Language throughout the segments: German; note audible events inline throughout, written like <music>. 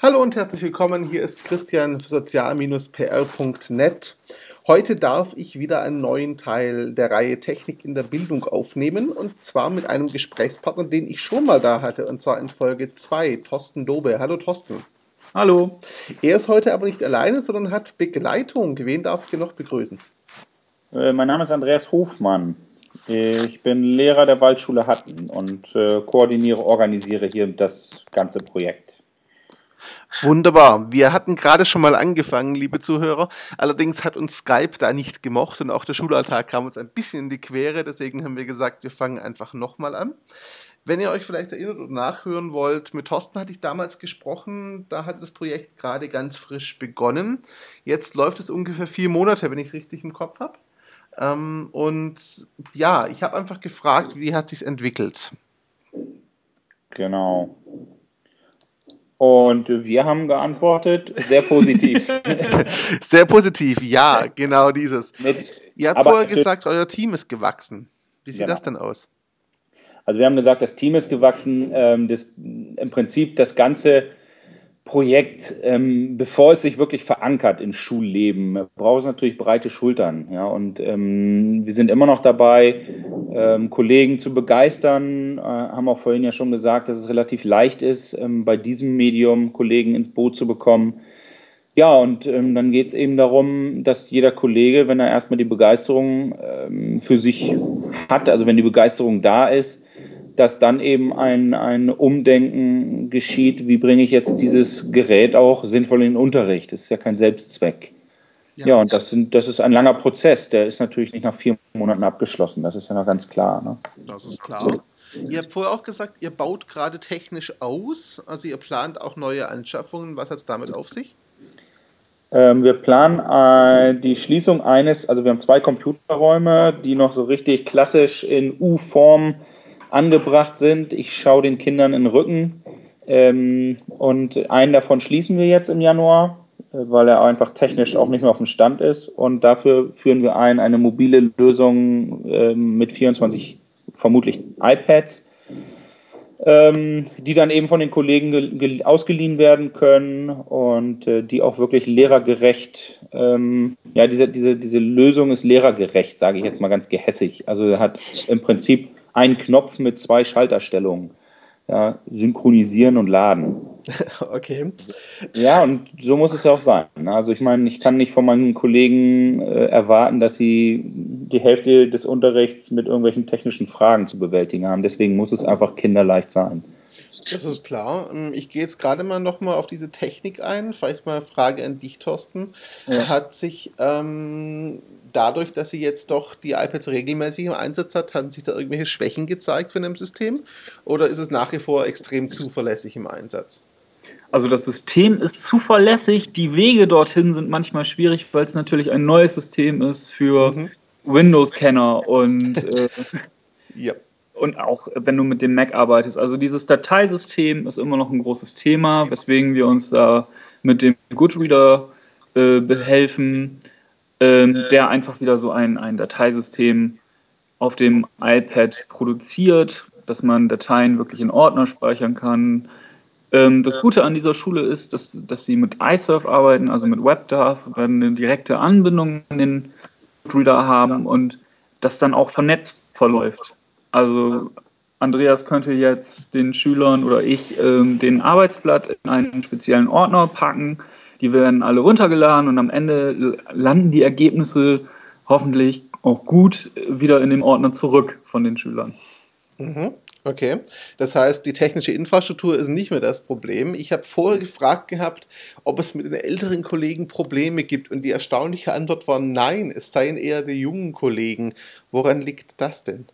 Hallo und herzlich willkommen. Hier ist Christian für sozial-pr.net. Heute darf ich wieder einen neuen Teil der Reihe Technik in der Bildung aufnehmen und zwar mit einem Gesprächspartner, den ich schon mal da hatte und zwar in Folge 2, Thorsten Dobe. Hallo Thorsten. Hallo. Er ist heute aber nicht alleine, sondern hat Begleitung. Wen darf ich dir noch begrüßen? Äh, mein Name ist Andreas Hofmann. Ich bin Lehrer der Waldschule Hatten und äh, koordiniere, organisiere hier das ganze Projekt. Wunderbar. Wir hatten gerade schon mal angefangen, liebe Zuhörer. Allerdings hat uns Skype da nicht gemocht und auch der Schulalltag kam uns ein bisschen in die Quere. Deswegen haben wir gesagt, wir fangen einfach nochmal an. Wenn ihr euch vielleicht erinnert oder nachhören wollt, mit Thorsten hatte ich damals gesprochen, da hat das Projekt gerade ganz frisch begonnen. Jetzt läuft es ungefähr vier Monate, wenn ich es richtig im Kopf habe. Ähm, und ja, ich habe einfach gefragt, wie hat sich entwickelt? Genau. Und wir haben geantwortet, sehr positiv. <laughs> sehr positiv, ja, genau dieses. Mit, Ihr habt vorher gesagt, euer Team ist gewachsen. Wie sieht genau. das denn aus? Also wir haben gesagt, das Team ist gewachsen. Ähm, das, Im Prinzip das ganze Projekt, ähm, bevor es sich wirklich verankert in Schulleben, braucht es natürlich breite Schultern. Ja? Und ähm, wir sind immer noch dabei, ähm, Kollegen zu begeistern. Äh, haben auch vorhin ja schon gesagt, dass es relativ leicht ist, ähm, bei diesem Medium Kollegen ins Boot zu bekommen. Ja, und ähm, dann geht es eben darum, dass jeder Kollege, wenn er erstmal die Begeisterung ähm, für sich hat, also wenn die Begeisterung da ist, dass dann eben ein, ein Umdenken geschieht, wie bringe ich jetzt dieses Gerät auch sinnvoll in den Unterricht. Das ist ja kein Selbstzweck. Ja, ja und das, sind, das ist ein langer Prozess. Der ist natürlich nicht nach vier Monaten abgeschlossen. Das ist ja noch ganz klar. Ne? Das ist klar. Ihr habt vorher auch gesagt, ihr baut gerade technisch aus. Also ihr plant auch neue Anschaffungen. Was hat es damit auf sich? Ähm, wir planen äh, die Schließung eines, also wir haben zwei Computerräume, die noch so richtig klassisch in U-Form angebracht sind. Ich schaue den Kindern in den Rücken. Ähm, und einen davon schließen wir jetzt im Januar, weil er einfach technisch auch nicht mehr auf dem Stand ist. Und dafür führen wir ein eine mobile Lösung äh, mit 24 vermutlich iPads, ähm, die dann eben von den Kollegen ausgeliehen werden können und äh, die auch wirklich lehrergerecht, ähm, ja, diese, diese, diese Lösung ist lehrergerecht, sage ich jetzt mal ganz gehässig. Also hat im Prinzip ein Knopf mit zwei Schalterstellungen. Ja, synchronisieren und laden. <laughs> Okay. Ja, und so muss es ja auch sein. Ne? Also ich meine, ich kann nicht von meinen Kollegen äh, erwarten, dass sie die Hälfte des Unterrichts mit irgendwelchen technischen Fragen zu bewältigen haben. Deswegen muss es einfach kinderleicht sein. Das ist klar. Ähm, ich gehe jetzt gerade mal nochmal auf diese Technik ein. Vielleicht mal eine Frage an dich, Thorsten. Ja. Hat sich ähm, dadurch, dass sie jetzt doch die iPads regelmäßig im Einsatz hat, haben sich da irgendwelche Schwächen gezeigt von dem System? Oder ist es nach wie vor extrem zuverlässig im Einsatz? Also das System ist zuverlässig, die Wege dorthin sind manchmal schwierig, weil es natürlich ein neues System ist für mhm. Windows-Kenner und äh, <laughs> ja und auch wenn du mit dem Mac arbeitest. Also dieses Dateisystem ist immer noch ein großes Thema, weswegen wir uns da mit dem Goodreader äh, behelfen, äh, der einfach wieder so ein, ein Dateisystem auf dem iPad produziert, dass man Dateien wirklich in Ordner speichern kann. Ähm, das Gute an dieser Schule ist, dass, dass sie mit iSurf arbeiten, also mit WebDAV, eine direkte Anbindung an den Reader haben und das dann auch vernetzt verläuft. Also Andreas könnte jetzt den Schülern oder ich ähm, den Arbeitsblatt in einen speziellen Ordner packen. Die werden alle runtergeladen und am Ende landen die Ergebnisse hoffentlich auch gut wieder in dem Ordner zurück von den Schülern. Mhm. Okay, das heißt, die technische Infrastruktur ist nicht mehr das Problem. Ich habe vorher gefragt gehabt, ob es mit den älteren Kollegen Probleme gibt und die erstaunliche Antwort war nein, es seien eher die jungen Kollegen. Woran liegt das denn?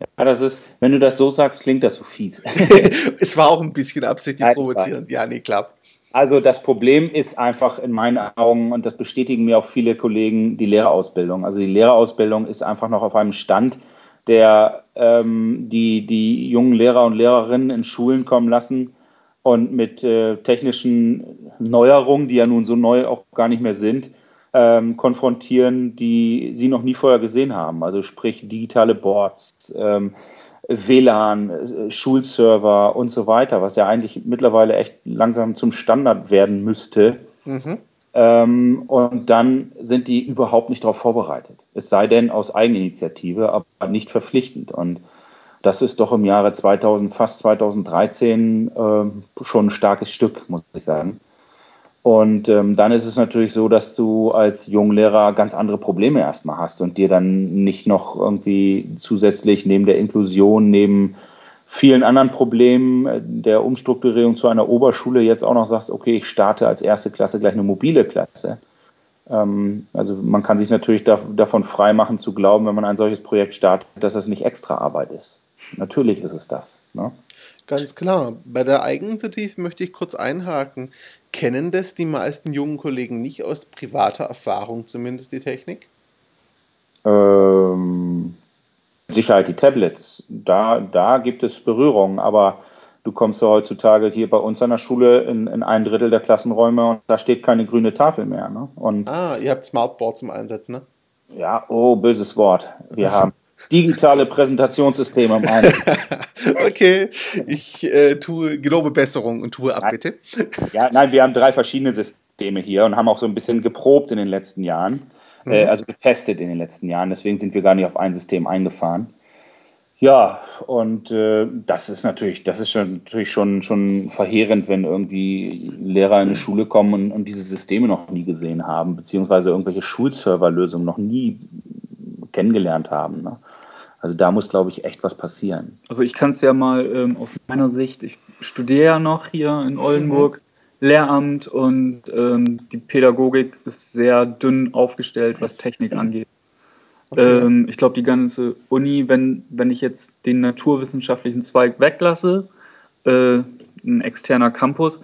Ja, das ist, wenn du das so sagst, klingt das so fies. <laughs> es war auch ein bisschen absichtlich provozierend, ja, nee, klar. Also das Problem ist einfach in meinen Augen, und das bestätigen mir auch viele Kollegen, die Lehrerausbildung. Also die Lehrerausbildung ist einfach noch auf einem Stand, der ähm, die, die jungen Lehrer und Lehrerinnen in Schulen kommen lassen und mit äh, technischen Neuerungen, die ja nun so neu auch gar nicht mehr sind, ähm, konfrontieren, die sie noch nie vorher gesehen haben. Also sprich digitale Boards, ähm, WLAN, äh, Schulserver und so weiter, was ja eigentlich mittlerweile echt langsam zum Standard werden müsste. Mhm. Ähm, und dann sind die überhaupt nicht darauf vorbereitet. Es sei denn aus Eigeninitiative, aber nicht verpflichtend. Und das ist doch im Jahre 2000, fast 2013 äh, schon ein starkes Stück, muss ich sagen. Und ähm, dann ist es natürlich so, dass du als Junglehrer ganz andere Probleme erstmal hast und dir dann nicht noch irgendwie zusätzlich neben der Inklusion, neben vielen anderen Problemen äh, der Umstrukturierung zu einer Oberschule jetzt auch noch sagst, okay, ich starte als erste Klasse gleich eine mobile Klasse. Ähm, also man kann sich natürlich da, davon freimachen zu glauben, wenn man ein solches Projekt startet, dass das nicht extra Arbeit ist. Natürlich ist es das. Ne? Ganz klar. Bei der Eigeninitiative möchte ich kurz einhaken. Kennen das die meisten jungen Kollegen nicht aus privater Erfahrung, zumindest die Technik? Ähm, Sicherheit die Tablets. Da, da gibt es Berührungen, aber du kommst ja heutzutage hier bei uns an der Schule in, in ein Drittel der Klassenräume und da steht keine grüne Tafel mehr. Ne? Und ah, ihr habt Smartboard zum Einsatz, ne? Ja, oh, böses Wort. Wir <laughs> haben digitale Präsentationssysteme im Einsatz. <laughs> okay, ich äh, tue gelobe Besserung und tue ab, nein. bitte. ja, nein, wir haben drei verschiedene Systeme hier und haben auch so ein bisschen geprobt in den letzten Jahren, äh, mhm. äh, also getestet in den letzten Jahren. Deswegen sind wir gar nicht auf ein System eingefahren. Ja, und äh, das ist natürlich, das ist schon, natürlich schon, schon verheerend, wenn irgendwie Lehrer in die Schule kommen und, und diese Systeme noch nie gesehen haben, beziehungsweise irgendwelche Schulserverlösungen noch nie kennengelernt haben. Ne? Also da muss, glaube ich, echt was passieren. Also ich kann es ja mal ähm, aus meiner Sicht, ich studiere ja noch hier in Oldenburg, mhm. Lehramt und ähm, die Pädagogik ist sehr dünn aufgestellt, was Technik angeht. Okay. Ähm, ich glaube, die ganze Uni, wenn, wenn ich jetzt den naturwissenschaftlichen Zweig weglasse, äh, ein externer Campus,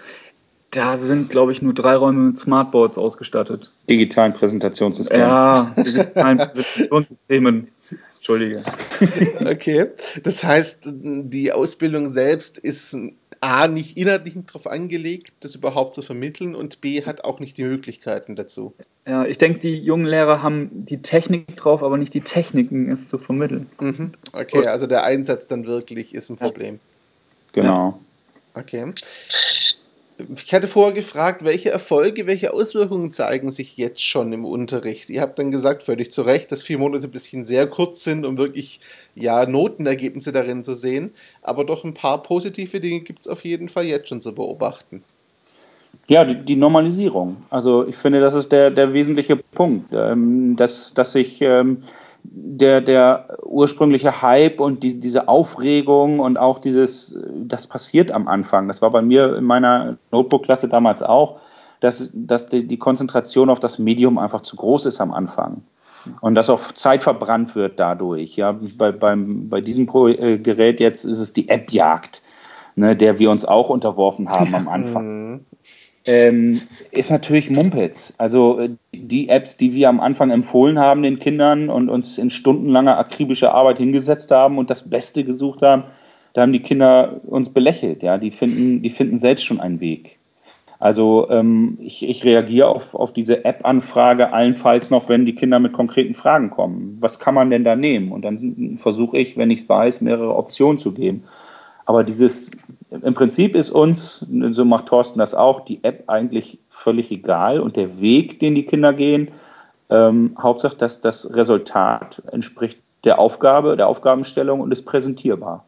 da sind, glaube ich, nur drei Räume mit Smartboards ausgestattet. Digitalen Präsentationssystemen. Ja, digitalen Präsentationssystemen. Entschuldige. Okay, das heißt, die Ausbildung selbst ist A, nicht inhaltlich darauf angelegt, das überhaupt zu vermitteln und B, hat auch nicht die Möglichkeiten dazu. Ja, ich denke, die jungen Lehrer haben die Technik drauf, aber nicht die Techniken, es zu vermitteln. Mhm. Okay, also der Einsatz dann wirklich ist ein Problem. Genau. Okay. Ich hatte vorher gefragt, welche Erfolge, welche Auswirkungen zeigen sich jetzt schon im Unterricht? Ihr habt dann gesagt, völlig zu Recht, dass vier Monate ein bisschen sehr kurz sind, um wirklich ja, Notenergebnisse darin zu sehen. Aber doch ein paar positive Dinge gibt es auf jeden Fall jetzt schon zu beobachten. Ja, die, die, Normalisierung. Also ich finde, das ist der, der wesentliche Punkt, ähm, dass, dass sich ähm, der, der ursprüngliche Hype und die, diese Aufregung und auch dieses, das passiert am Anfang. Das war bei mir in meiner Notebook-Klasse damals auch, dass, dass die, die Konzentration auf das Medium einfach zu groß ist am Anfang. Und dass auch Zeit verbrannt wird dadurch. Ja, bei, beim, bei diesem Pro äh, Gerät jetzt ist es die App-Jagd, ne, der wir uns auch unterworfen haben am Anfang. Ähm, ist natürlich Mumpitz. Also äh, die Apps, die wir am Anfang empfohlen haben den Kindern und uns in stundenlanger akribischer Arbeit hingesetzt haben und das Beste gesucht haben, da haben die Kinder uns belächelt. Ja, die finden, die finden selbst schon einen Weg. Also ähm, ich, ich reagiere auf, auf diese App-Anfrage allenfalls noch, wenn die Kinder mit konkreten Fragen kommen. Was kann man denn da nehmen? Und dann versuche ich, wenn ich es weiß, mehrere Optionen zu geben. Aber dieses, im Prinzip ist uns, so macht Thorsten das auch, die App eigentlich völlig egal und der Weg, den die Kinder gehen, ähm, Hauptsache, dass das Resultat entspricht der Aufgabe, der Aufgabenstellung und ist präsentierbar.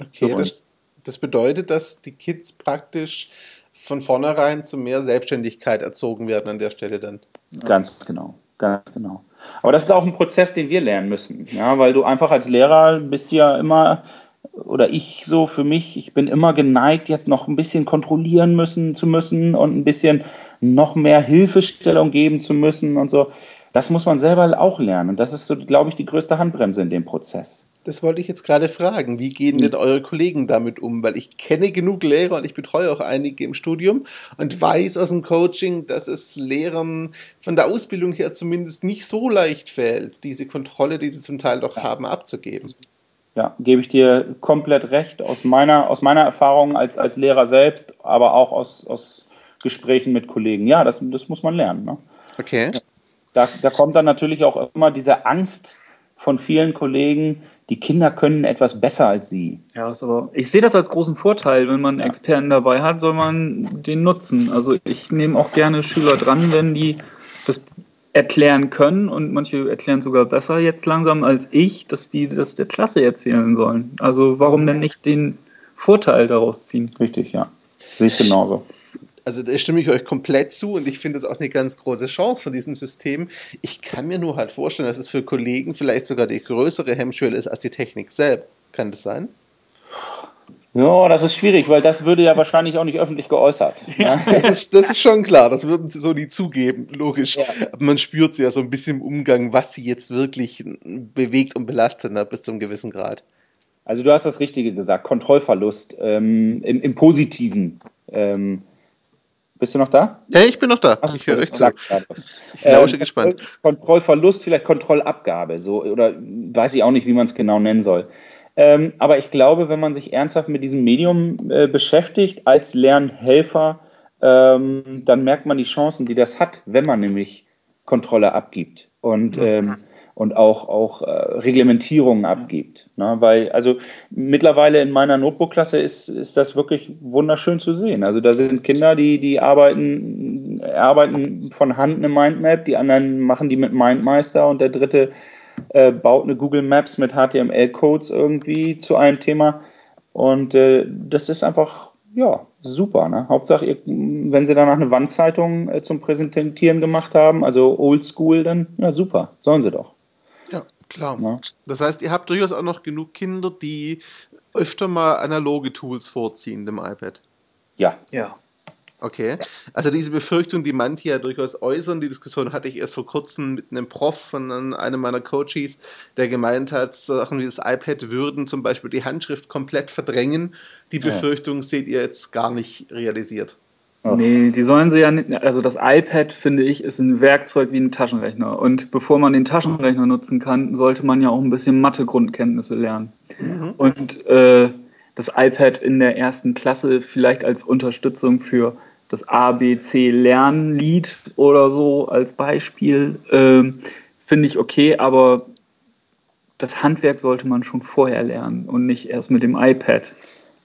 Okay, das, das bedeutet, dass die Kids praktisch von vornherein zu mehr Selbstständigkeit erzogen werden an der Stelle dann. Ganz genau, ganz genau. Aber das ist auch ein Prozess, den wir lernen müssen, ja, weil du einfach als Lehrer bist ja immer oder ich so für mich, ich bin immer geneigt, jetzt noch ein bisschen kontrollieren müssen zu müssen und ein bisschen noch mehr Hilfestellung geben zu müssen und so. Das muss man selber auch lernen. Und das ist so, glaube ich, die größte Handbremse in dem Prozess. Das wollte ich jetzt gerade fragen. Wie gehen denn eure Kollegen damit um? Weil ich kenne genug Lehrer und ich betreue auch einige im Studium und weiß aus dem Coaching, dass es Lehrern von der Ausbildung her zumindest nicht so leicht fällt, diese Kontrolle, die sie zum Teil doch haben, abzugeben. Ja, gebe ich dir komplett recht. Aus meiner, aus meiner Erfahrung als, als Lehrer selbst, aber auch aus, aus Gesprächen mit Kollegen. Ja, das, das muss man lernen. Ne? Okay. Da, da kommt dann natürlich auch immer diese Angst von vielen Kollegen, die Kinder können etwas besser als sie. Ja, ist aber ich sehe das als großen Vorteil, wenn man ja. Experten dabei hat, soll man den nutzen. Also ich nehme auch gerne Schüler dran, wenn die das erklären können und manche erklären sogar besser jetzt langsam als ich, dass die das der Klasse erzählen sollen. Also warum denn nicht den Vorteil daraus ziehen? Richtig, ja. Sehe ich genauso. Also da stimme ich euch komplett zu und ich finde es auch eine ganz große Chance von diesem System. Ich kann mir nur halt vorstellen, dass es für Kollegen vielleicht sogar die größere Hemmschwelle ist als die Technik selbst. Kann das sein? Ja, das ist schwierig, weil das würde ja wahrscheinlich auch nicht öffentlich geäußert. <laughs> Ja. Das, ist, das ist schon klar, das würden sie so nie zugeben, logisch. Ja. Aber man spürt sie ja so ein bisschen im Umgang, was sie jetzt wirklich bewegt und belastet, ne, bis zu einem gewissen Grad. Also du hast das Richtige gesagt, Kontrollverlust ähm, im, im, Positiven. Ähm, bist du noch da? Ja, ich bin noch da. Ach, ich höre euch zu. Ich lausche ähm, gespannt. Kontrollverlust, vielleicht Kontrollabgabe, so oder weiß ich auch nicht, wie man es genau nennen soll. Ähm, aber ich glaube, wenn man sich ernsthaft mit diesem Medium äh, beschäftigt als Lernhelfer, ähm, dann merkt man die Chancen, die das hat, wenn man nämlich Kontrolle abgibt und, ähm, und auch, auch äh, Reglementierungen abgibt. Ne? Weil, also mittlerweile in meiner Notebook-Klasse ist, ist das wirklich wunderschön zu sehen. Also da sind Kinder, die, die arbeiten, arbeiten von Hand eine Mindmap, die anderen machen die mit Mindmeister und der dritte äh, baut eine Google Maps mit HTML-Codes irgendwie zu einem Thema. Und äh, das ist einfach, ja, super. Ne? Hauptsache, ihr, wenn sie danach eine Wandzeitung äh, zum Präsentieren gemacht haben, also Oldschool, dann, ja, super, sollen sie doch. Ja, klar. Ja. Das heißt, ihr habt durchaus auch noch genug Kinder, die öfter mal analoge Tools vorziehen dem iPad. Ja. Ja. Okay. Also diese Befürchtung, die manche ja durchaus äußern, die Diskussion hatte ich erst vor kurzem mit einem Prof von einem meiner Coaches, der gemeint hat, Sachen wie das iPad würden zum Beispiel die Handschrift komplett verdrängen. Die Befürchtung ja. seht ihr jetzt gar nicht realisiert. Oh. Nee, die sollen sie ja nicht. Also das iPad, finde ich, ist ein Werkzeug wie ein Taschenrechner. Und bevor man den Taschenrechner nutzen kann, sollte man ja auch ein bisschen Mathe-Grundkenntnisse lernen. Mhm. Und äh, das iPad in der ersten Klasse vielleicht als Unterstützung für das ABC-Lernlied oder so als Beispiel, ähm, finde ich okay, aber das Handwerk sollte man schon vorher lernen und nicht erst mit dem iPad.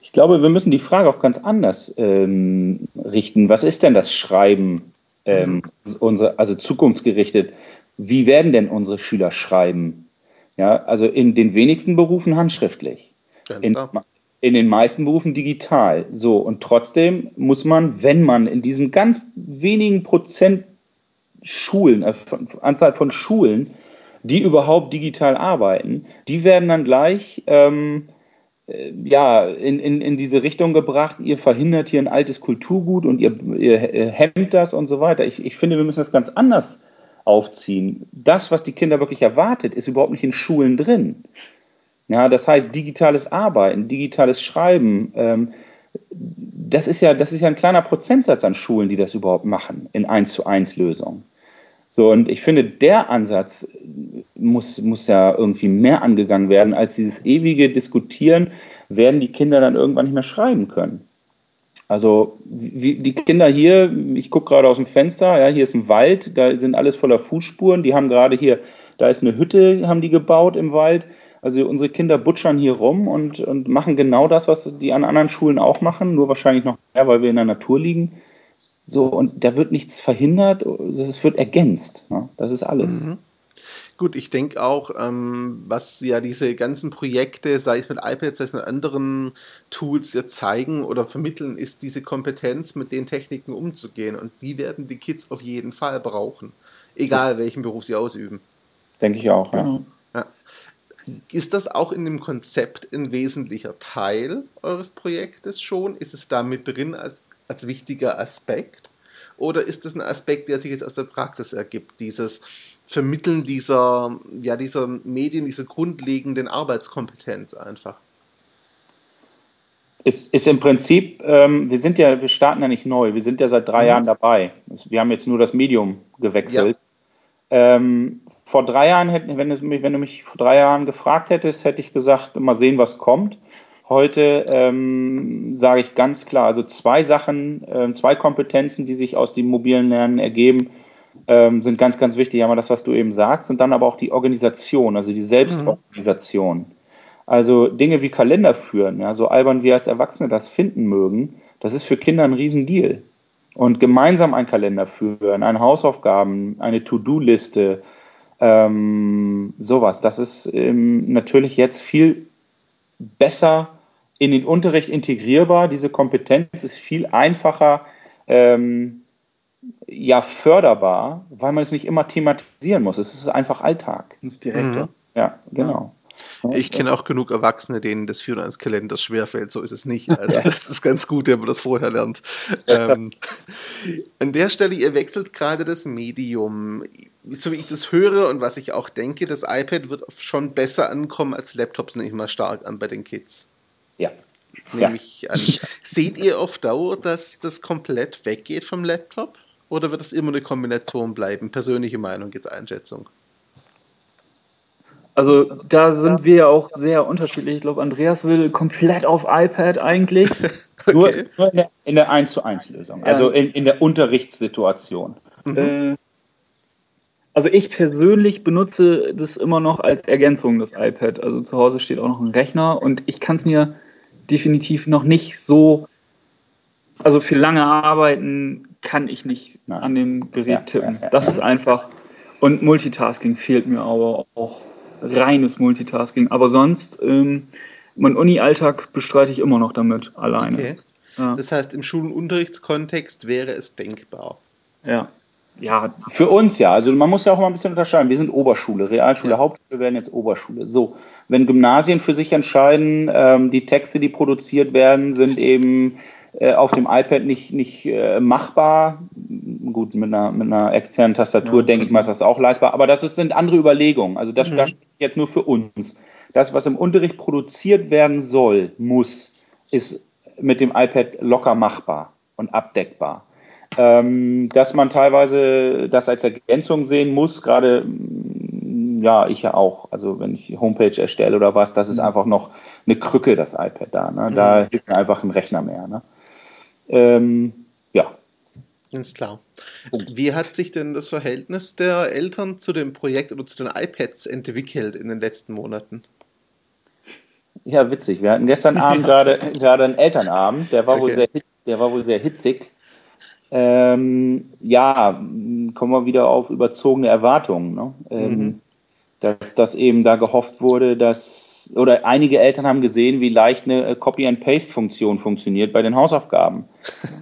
Ich glaube, wir müssen die Frage auch ganz anders ähm, richten. Was ist denn das Schreiben, ähm, unsere, also zukunftsgerichtet? Wie werden denn unsere Schüler schreiben? Ja, also in den wenigsten Berufen handschriftlich. In, in den meisten Berufen digital. So, und trotzdem muss man, wenn man in diesem ganz wenigen Prozent Schulen, äh, Anzahl von Schulen, die überhaupt digital arbeiten, die werden dann gleich ähm, äh, ja, in, in, in diese Richtung gebracht, ihr verhindert hier ein altes Kulturgut und ihr, ihr hemmt das und so weiter. Ich, ich finde, wir müssen das ganz anders aufziehen. Das, was die Kinder wirklich erwartet, ist überhaupt nicht in Schulen drin. Ja, das heißt, digitales Arbeiten, digitales Schreiben, ähm, das ist ja, das ist ja ein kleiner Prozentsatz an Schulen, die das überhaupt machen in 1 zu 1 Lösungen. So, und ich finde, der Ansatz muss, muss ja irgendwie mehr angegangen werden, als dieses ewige Diskutieren, werden die Kinder dann irgendwann nicht mehr schreiben können. Also wie, die Kinder hier, ich gucke gerade aus dem Fenster, ja, hier ist ein Wald, da sind alles voller Fußspuren, die haben gerade hier, da ist eine Hütte, haben die gebaut im Wald, also unsere Kinder butschern hier rum und, und machen genau das, was die an anderen Schulen auch machen, nur wahrscheinlich noch mehr, weil wir in der Natur liegen. So, und da wird nichts verhindert, es wird ergänzt. Ne? Das ist alles. Mhm. Gut, ich denke auch, ähm, was ja diese ganzen Projekte, sei es mit iPads, sei es mit anderen Tools, ja zeigen oder vermitteln, ist diese Kompetenz, mit den Techniken umzugehen. Und die werden die Kids auf jeden Fall brauchen. Egal welchen Beruf sie ausüben. Denke ich auch, ja. Genau. Ist das auch in dem Konzept ein wesentlicher Teil eures Projektes schon? Ist es da mit drin als, als wichtiger Aspekt? Oder ist es ein Aspekt, der sich jetzt aus der Praxis ergibt? Dieses Vermitteln dieser, ja, dieser Medien, dieser grundlegenden Arbeitskompetenz einfach? Ist, ist im Prinzip, ähm, wir sind ja, wir starten ja nicht neu, wir sind ja seit drei mhm. Jahren dabei. Wir haben jetzt nur das Medium gewechselt. Ja. Ähm, vor drei Jahren, hätten, wenn, du mich, wenn du mich vor drei Jahren gefragt hättest, hätte ich gesagt, mal sehen, was kommt. Heute ähm, sage ich ganz klar, also zwei Sachen, äh, zwei Kompetenzen, die sich aus dem mobilen Lernen ergeben, ähm, sind ganz, ganz wichtig. Einmal das, was du eben sagst, und dann aber auch die Organisation, also die Selbstorganisation. Mhm. Also Dinge wie Kalender führen, ja, so albern wir als Erwachsene das finden mögen, das ist für Kinder ein Riesendeal. Und gemeinsam einen Kalender führen, eine Hausaufgaben, eine To-Do-Liste, ähm, sowas, das ist ähm, natürlich jetzt viel besser in den Unterricht integrierbar. Diese Kompetenz ist viel einfacher ähm, ja, förderbar, weil man es nicht immer thematisieren muss. Es ist einfach Alltag. Das ist direkter. Mhm. Ja, genau. Ich kenne auch genug Erwachsene, denen das Führen eines Kalenders schwerfällt. So ist es nicht. Also das ist ganz gut, wenn man das vorher lernt. Ähm, an der Stelle, ihr wechselt gerade das Medium. So wie ich das höre und was ich auch denke, das iPad wird schon besser ankommen als Laptops, nehme ich mal stark an bei den Kids. Ja. Nehme ja. ich an. <laughs> Seht ihr auf Dauer, dass das komplett weggeht vom Laptop? Oder wird das immer eine Kombination bleiben? Persönliche Meinung, jetzt Einschätzung. Also da sind wir ja auch sehr unterschiedlich. Ich glaube, Andreas will komplett auf iPad eigentlich. <laughs> okay. Nur, in, der, in der 1 zu 1 Lösung, also in, in der Unterrichtssituation. Mhm. Äh, also ich persönlich benutze das immer noch als Ergänzung, das iPad. Also zu Hause steht auch noch ein Rechner und ich kann es mir definitiv noch nicht so, also für lange Arbeiten kann ich nicht Nein. an dem Gerät ja, tippen. Ja, ja, das ist einfach, und Multitasking fehlt mir aber auch reines Multitasking. Aber sonst, ähm, mein Uni-Alltag bestreite ich immer noch damit, alleine. Okay. Ja. Das heißt, im Schul- und Unterrichtskontext wäre es denkbar. Ja. Ja, für uns ja. Also man muss ja auch mal ein bisschen unterscheiden. Wir sind Oberschule, Realschule, ja. Hauptschule werden jetzt Oberschule. So, wenn Gymnasien für sich entscheiden, ähm, die Texte, die produziert werden, sind eben auf dem iPad nicht, nicht äh, machbar. Gut, mit einer, mit einer externen Tastatur ja, denke ich mal, ist das auch leistbar. Aber das ist, sind andere Überlegungen. Also das, mhm. das jetzt nur für uns. Das, was im Unterricht produziert werden soll, muss, ist mit dem iPad locker machbar und abdeckbar. Ähm, dass man teilweise das als Ergänzung sehen muss, gerade ja, ich ja auch. Also wenn ich Homepage erstelle oder was, das ist mhm. einfach noch eine Krücke, das iPad da. Ne? Da mhm. hilft mir einfach ein Rechner mehr. Ne? Ähm, ja. Ist klar. Wie hat sich denn das Verhältnis der Eltern zu dem Projekt oder zu den iPads entwickelt in den letzten Monaten? Ja, witzig. Wir hatten gestern Abend <laughs> gerade, gerade einen Elternabend, der war, okay. wohl sehr, der war wohl sehr hitzig. Ähm, ja, kommen wir wieder auf überzogene Erwartungen. Ne? Ähm, mhm. Dass das eben da gehofft wurde, dass, oder einige Eltern haben gesehen, wie leicht eine äh, Copy-and-Paste-Funktion funktioniert bei den Hausaufgaben.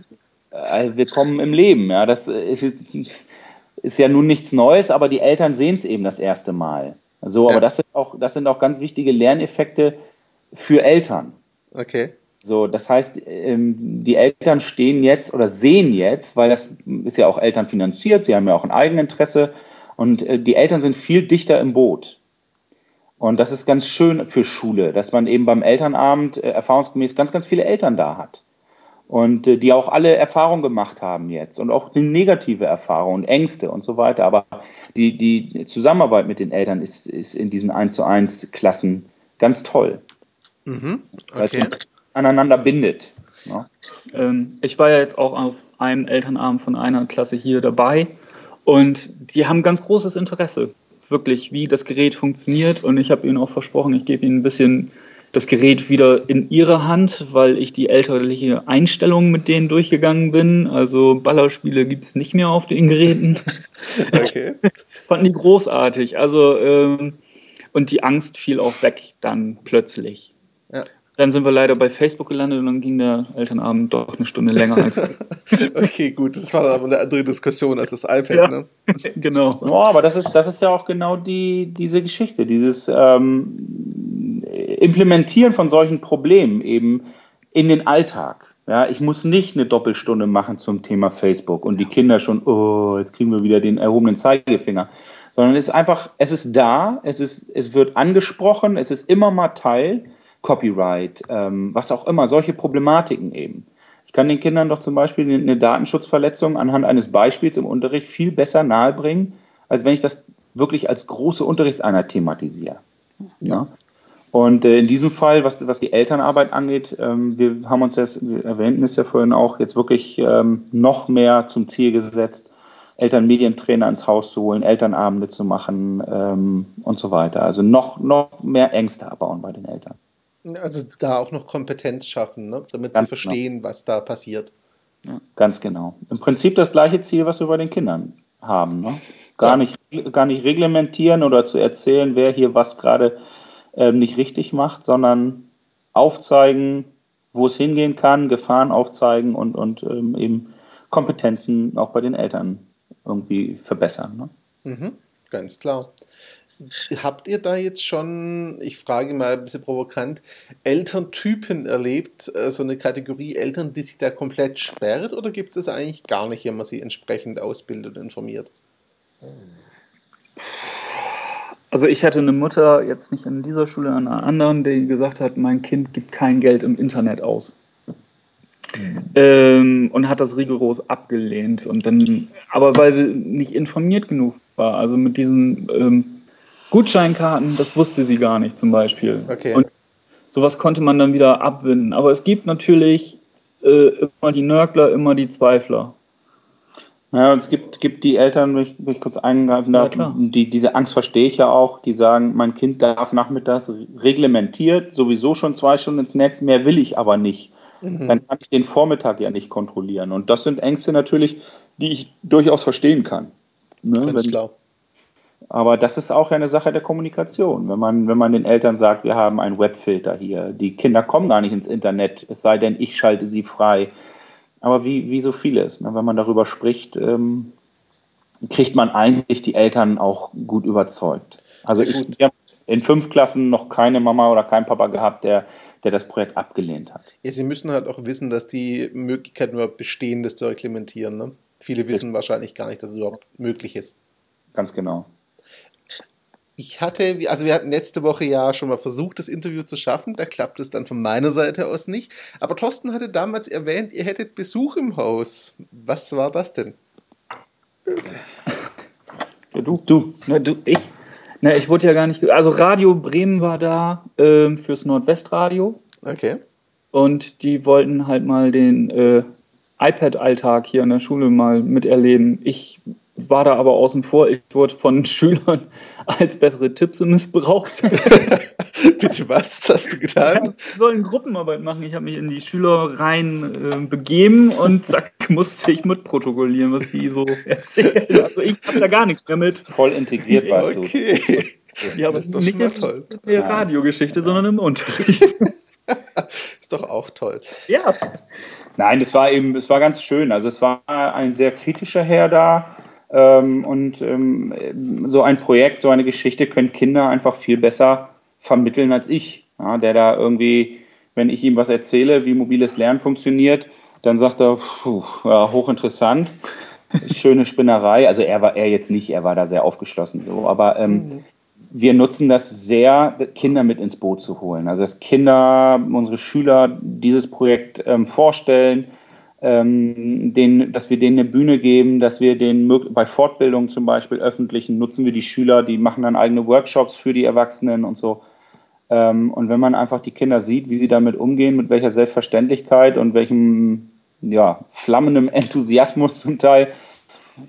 <laughs> äh, willkommen im Leben, ja. Das ist, ist, ja nun nichts Neues, aber die Eltern sehen es eben das erste Mal. So, ja. aber das sind auch, das sind auch ganz wichtige Lerneffekte für Eltern. Okay. So, das heißt, ähm, die Eltern stehen jetzt oder sehen jetzt, weil das ist ja auch Eltern finanziert, sie haben ja auch ein Eigeninteresse und äh, die Eltern sind viel dichter im Boot. Und das ist ganz schön für Schule, dass man eben beim Elternabend äh, erfahrungsgemäß ganz, ganz viele Eltern da hat. Und äh, die auch alle Erfahrungen gemacht haben jetzt und auch negative Erfahrungen, Ängste und so weiter. Aber die, die Zusammenarbeit mit den Eltern ist, ist in diesen 1 zu 1 Klassen ganz toll. Mhm. Okay aneinander bindet. Ja. Ähm, ich war ja jetzt auch auf einem Elternabend von einer Klasse hier dabei und die haben ganz großes Interesse, wirklich, wie das Gerät funktioniert. Und ich habe ihnen auch versprochen, ich gebe ihnen ein bisschen das Gerät wieder in ihre Hand, weil ich die elterliche Einstellung mit denen durchgegangen bin. Also Ballerspiele gibt es nicht mehr auf den Geräten. <laughs> Okay. <laughs> Fanden die großartig. Also ähm, und die Angst fiel auch weg dann plötzlich. Dann sind wir leider bei Facebook gelandet und dann ging der Elternabend doch eine Stunde länger als. <laughs> okay, gut, das war aber eine andere Diskussion als das iPad, ja, ne? <laughs> genau. Ja, aber das ist, das ist ja auch genau die, diese Geschichte, dieses ähm, Implementieren von solchen Problemen eben in den Alltag. Ja, ich muss nicht eine Doppelstunde machen zum Thema Facebook und die Kinder schon, oh, jetzt kriegen wir wieder den erhobenen Zeigefinger. Sondern es ist einfach, es ist da, es, ist, es wird angesprochen, es ist immer mal Teil Copyright, ähm, was auch immer, solche Problematiken eben. Ich kann den Kindern doch zum Beispiel eine Datenschutzverletzung anhand eines Beispiels im Unterricht viel besser nahebringen, als wenn ich das wirklich als große Unterrichtseinheit thematisiere. Ja. Und äh, in diesem Fall, was, was die Elternarbeit angeht, ähm, wir haben uns das, wir erwähnten es ja vorhin auch, jetzt wirklich ähm, noch mehr zum Ziel gesetzt, Elternmedientrainer ins Haus zu holen, Elternabende zu machen ähm, und so weiter. Also noch, noch mehr Ängste abbauen bei den Eltern. Also da auch noch Kompetenz schaffen, ne? damit Ganz sie genau. verstehen, genau. was da passiert. Ganz genau. Im Prinzip das gleiche Ziel, was wir bei den Kindern haben. Ne? Gar, ja. nicht, gar nicht reglementieren oder zu erzählen, wer hier was gerade ähm, nicht richtig macht, sondern aufzeigen, wo es hingehen kann, Gefahren aufzeigen und, und ähm, eben Kompetenzen auch bei den Eltern irgendwie verbessern. Ne? Mhm, ganz klar. Habt ihr da jetzt schon, ich frage mal ein bisschen provokant, Elterntypen erlebt, äh, so eine Kategorie Eltern, die sich da komplett sperrt, oder gibt es das eigentlich gar nicht, wenn man sie entsprechend ausbildet und informiert? Also ich hatte eine Mutter, jetzt nicht in dieser Schule, an einer anderen, die gesagt hat, mein Kind gibt kein Geld im Internet aus. Mhm. Ähm, und hat das rigoros abgelehnt. Und dann, aber weil sie nicht informiert genug war, also mit diesen ähm, Gutscheinkarten, das wusste sie gar nicht zum Beispiel. Okay. Und sowas konnte man dann wieder abwinden. Aber es gibt natürlich äh, immer die Nörgler, immer die Zweifler. Ja, und es gibt, gibt die Eltern, wenn ich, wenn ich kurz eingreifen darf, ja, die, diese Angst verstehe ich ja auch, die sagen, mein Kind darf nachmittags reglementiert sowieso schon zwei Stunden ins Netz, mehr will ich aber nicht. Mhm. Dann kann ich den Vormittag ja nicht kontrollieren. Und das sind Ängste natürlich, die ich durchaus verstehen kann. Ne? Wenn, klar. Aber das ist auch eine Sache der Kommunikation. Wenn man, wenn man den Eltern sagt, wir haben einen Webfilter hier, die Kinder kommen gar nicht ins Internet, es sei denn, ich schalte sie frei. Aber wie, wie so vieles, ne? wenn man darüber spricht, ähm, kriegt man eigentlich die Eltern auch gut überzeugt. Also ich, wir haben in fünf Klassen noch keine Mama oder keinen Papa gehabt, der, der das Projekt abgelehnt hat. Ja, sie müssen halt auch wissen, dass die Möglichkeit nur bestehen, das zu reglementieren. Ne? Viele wissen wahrscheinlich gar nicht, dass es überhaupt möglich ist. Ganz genau. Ich hatte, also wir hatten letzte Woche ja schon mal versucht, das Interview zu schaffen. Da klappt es dann von meiner Seite aus nicht. Aber Thorsten hatte damals erwähnt, ihr hättet Besuch im Haus. Was war das denn? Ja, du. Du. Na, du, ich. Na, ich wurde ja gar nicht. Also Radio Bremen war da ähm, fürs Nordwestradio. Okay. Und die wollten halt mal den äh, iPad-Alltag hier an der Schule mal miterleben. Ich war da aber außen vor. Ich wurde von <laughs> Schülern als bessere Tipps missbraucht. <laughs> Bitte was hast du getan? Ja, sollen Gruppenarbeit machen. Ich habe mich in die Schülerreihen äh, begeben und zack, <laughs> musste ich mitprotokollieren, was die so erzählen. Also ich habe da gar nichts damit. Voll integriert warst du. Okay. Ja, aber das ist doch nicht toll. in der Radiogeschichte, sondern im Unterricht. ist doch auch toll. Ja. Nein, es war eben, es war ganz schön. Also es war ein sehr kritischer Herr da ähm, und ähm, so ein Projekt, so eine Geschichte können Kinder einfach viel besser vermitteln als ich. Ja, der da irgendwie, wenn ich ihm was erzähle, wie mobiles Lernen funktioniert, dann sagt er, puh, ja, hochinteressant, schöne Spinnerei. Also er war er jetzt nicht, er war da sehr aufgeschlossen. So, aber ähm, mhm. wir nutzen das sehr, Kinder mit ins Boot zu holen. Also dass Kinder, unsere Schüler dieses Projekt ähm, vorstellen, ähm, den, dass wir denen eine Bühne geben, dass wir den bei Fortbildungen zum Beispiel öffentlichen nutzen wir die Schüler, die machen dann eigene Workshops für die Erwachsenen und so. Ähm, und wenn man einfach die Kinder sieht, wie sie damit umgehen, mit welcher Selbstverständlichkeit und welchem ja, flammendem <laughs> Enthusiasmus zum Teil,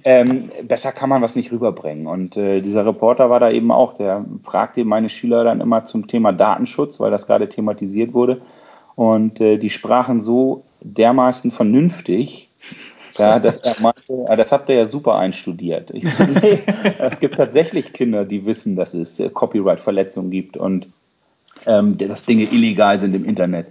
ähm, besser kann man was nicht rüberbringen. Und äh, dieser Reporter war da eben auch, der fragte meine Schüler dann immer zum Thema Datenschutz, weil das gerade thematisiert wurde. Und äh, die sprachen so dermaßen vernünftig, ja, <laughs> dass er meinte, ah, das habt ihr ja super einstudiert. Ich so, <laughs> nee, es gibt tatsächlich Kinder, die wissen, dass es äh, Copyright-Verletzungen gibt und ähm, dass Dinge illegal sind im Internet.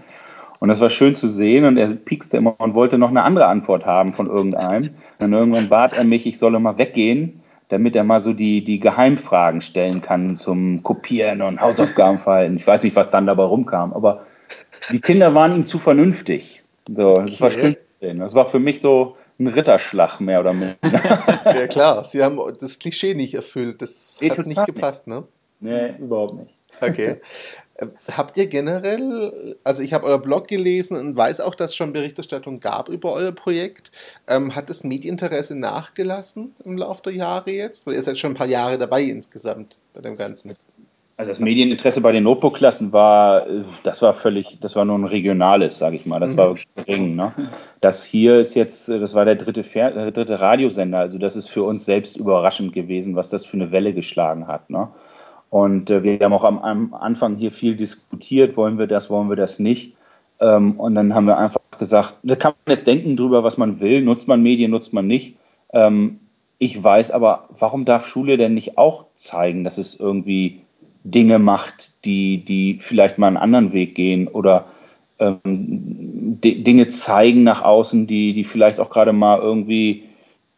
Und das war schön zu sehen und er piekste immer und wollte noch eine andere Antwort haben von irgendeinem. Und irgendwann bat er mich, ich solle mal weggehen, damit er mal so die, die Geheimfragen stellen kann zum Kopieren und Hausaufgabenverhalten. Ich weiß nicht, was dann dabei rumkam, aber die Kinder waren ihm zu vernünftig. So, okay. das war schön zu sehen. Das war für mich so ein Ritterschlag mehr oder <laughs> minder. ja klar, sie haben das Klischee nicht erfüllt. Das Geht hat nicht gepasst, nicht. ne? Nee, überhaupt nicht. Okay. Ähm, habt ihr generell, also ich habe euer Blog gelesen und weiß auch, dass es schon Berichterstattung gab über euer Projekt. Ähm, hat das Medieninteresse nachgelassen im Laufe der Jahre jetzt? Weil ihr seid schon ein paar Jahre dabei insgesamt bei dem Ganzen. Also das Medieninteresse bei den Notebook-Klassen war, das war völlig, das war nur ein regionales, sage ich mal. Das war mhm. wirklich gering. Ne? Das hier ist jetzt, das war der dritte, Fer der dritte Radiosender. Also das ist für uns selbst überraschend gewesen, was das für eine Welle geschlagen hat. Ne? Und äh, wir haben auch am, am, Anfang hier viel diskutiert, wollen wir das, wollen wir das nicht. Ähm, und dann haben wir einfach gesagt, da kann man jetzt denken drüber, was man will. Nutzt man Medien, nutzt man nicht. Ähm, ich weiß aber, warum darf Schule denn nicht auch zeigen, dass es irgendwie Dinge macht, die, die vielleicht mal einen anderen Weg gehen oder ähm, Dinge zeigen nach außen, die, die vielleicht auch gerade mal irgendwie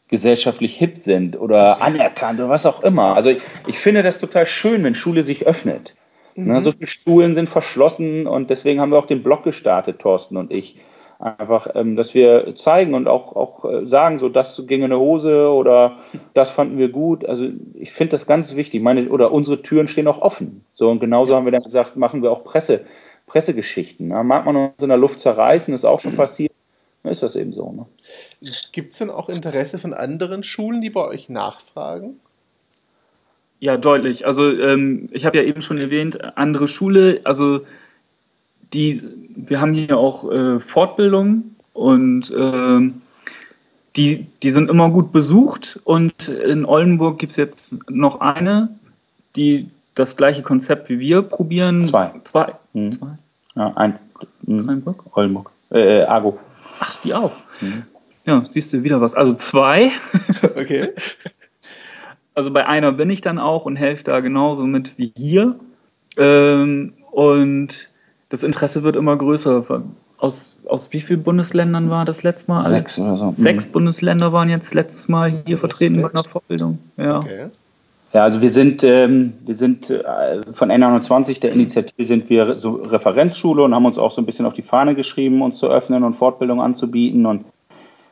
gesellschaftlich hip sind oder anerkannt oder was auch immer. Also ich, ich finde das total schön, wenn Schule sich öffnet. Mhm. Na, so viele Schulen sind verschlossen und deswegen haben wir auch den Blog gestartet, Thorsten und ich. Einfach, ähm, dass wir zeigen und auch, auch äh, sagen, so das ging in eine Hose oder das fanden wir gut. Also ich finde das ganz wichtig. Meine, oder unsere Türen stehen auch offen. So und genauso ja. haben wir dann gesagt, machen wir auch Presse, Pressegeschichten. Da mag man uns in der Luft zerreißen, ist auch schon passiert. Dann ist das eben so. Ne? Gibt es denn auch Interesse von anderen Schulen, die bei euch nachfragen? Ja, deutlich. Also ähm, ich habe ja eben schon erwähnt, andere Schule, also die, wir haben hier auch äh, Fortbildungen und äh, die, die sind immer gut besucht und in Oldenburg gibt es jetzt noch eine, die das gleiche Konzept wie wir probieren. Zwei. Zwei. Mhm. Zwei. Ja, eins. Mhm. Oldenburg? Oldenburg. Äh, Argo. Ach, die auch. Mhm. Ja, siehst du wieder was. Also zwei. <laughs> okay. Also bei einer bin ich dann auch und helfe da genauso mit wie hier. Ähm, und das Interesse wird immer größer. Aus, aus wie vielen Bundesländern war das letztes Mal? Sechs oder so. Sechs mhm. Bundesländer waren jetzt letztes Mal hier vertreten bei einer Vorbildung. Ja. Okay. Ja, also wir sind, ähm, wir sind äh, von N21 der Initiative sind wir so Referenzschule und haben uns auch so ein bisschen auf die Fahne geschrieben, uns zu öffnen und Fortbildung anzubieten. Und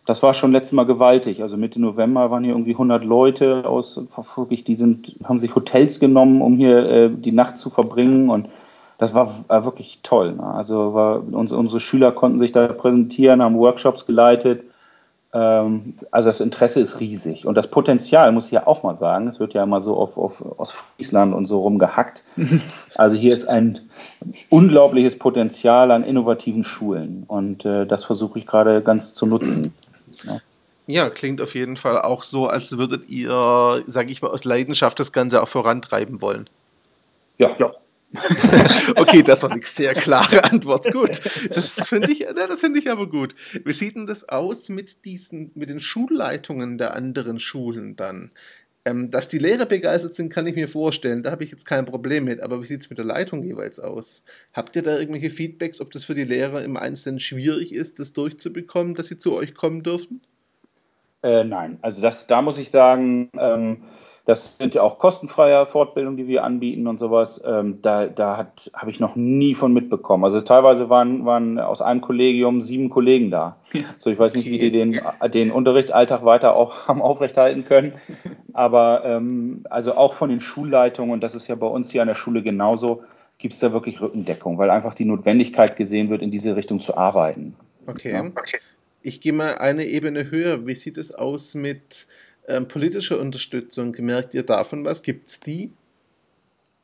das war schon letztes Mal gewaltig. Also Mitte November waren hier irgendwie 100 Leute aus, wirklich, die sind, haben sich Hotels genommen, um hier äh, die Nacht zu verbringen und das war, war wirklich toll. Ne? Also war, uns, unsere Schüler konnten sich da präsentieren, haben Workshops geleitet. Ähm, also das Interesse ist riesig. Und das Potenzial, muss ich ja auch mal sagen, es wird ja immer so auf, auf, aus Friesland und so rumgehackt. <laughs> Also hier ist ein unglaubliches Potenzial an innovativen Schulen. Und äh, das versuche ich gerade ganz zu nutzen. Ja. Ja, klingt auf jeden Fall auch so, als würdet ihr, sage ich mal, aus Leidenschaft das Ganze auch vorantreiben wollen. Ja, ja. <laughs> okay, das war eine sehr klare Antwort. Gut, das finde ich, das ich aber gut. Wie sieht denn das aus mit diesen, mit den Schulleitungen der anderen Schulen dann? Ähm, dass die Lehrer begeistert sind, kann ich mir vorstellen. Da habe ich jetzt kein Problem mit. Aber wie sieht es mit der Leitung jeweils aus? Habt ihr da irgendwelche Feedbacks, ob das für die Lehrer im Einzelnen schwierig ist, das durchzubekommen, dass sie zu euch kommen dürfen? Äh, nein, also das, da muss ich sagen, ähm, das sind ja auch kostenfreie Fortbildungen, die wir anbieten und sowas. Ähm, da da habe ich noch nie von mitbekommen. Also teilweise waren, waren aus einem Kollegium sieben Kollegen da. Ja. So, ich weiß nicht, wie die den, den Unterrichtsalltag weiter auch <laughs> haben aufrechthalten können. Aber ähm, also auch von den Schulleitungen, und das ist ja bei uns hier an der Schule genauso, gibt es da wirklich Rückendeckung, weil einfach die Notwendigkeit gesehen wird, in diese Richtung zu arbeiten. Okay. Ja? okay. Ich gehe mal eine Ebene höher. Wie sieht es aus mit ähm, politische Unterstützung. Gemerkt ihr davon was? Gibt es die?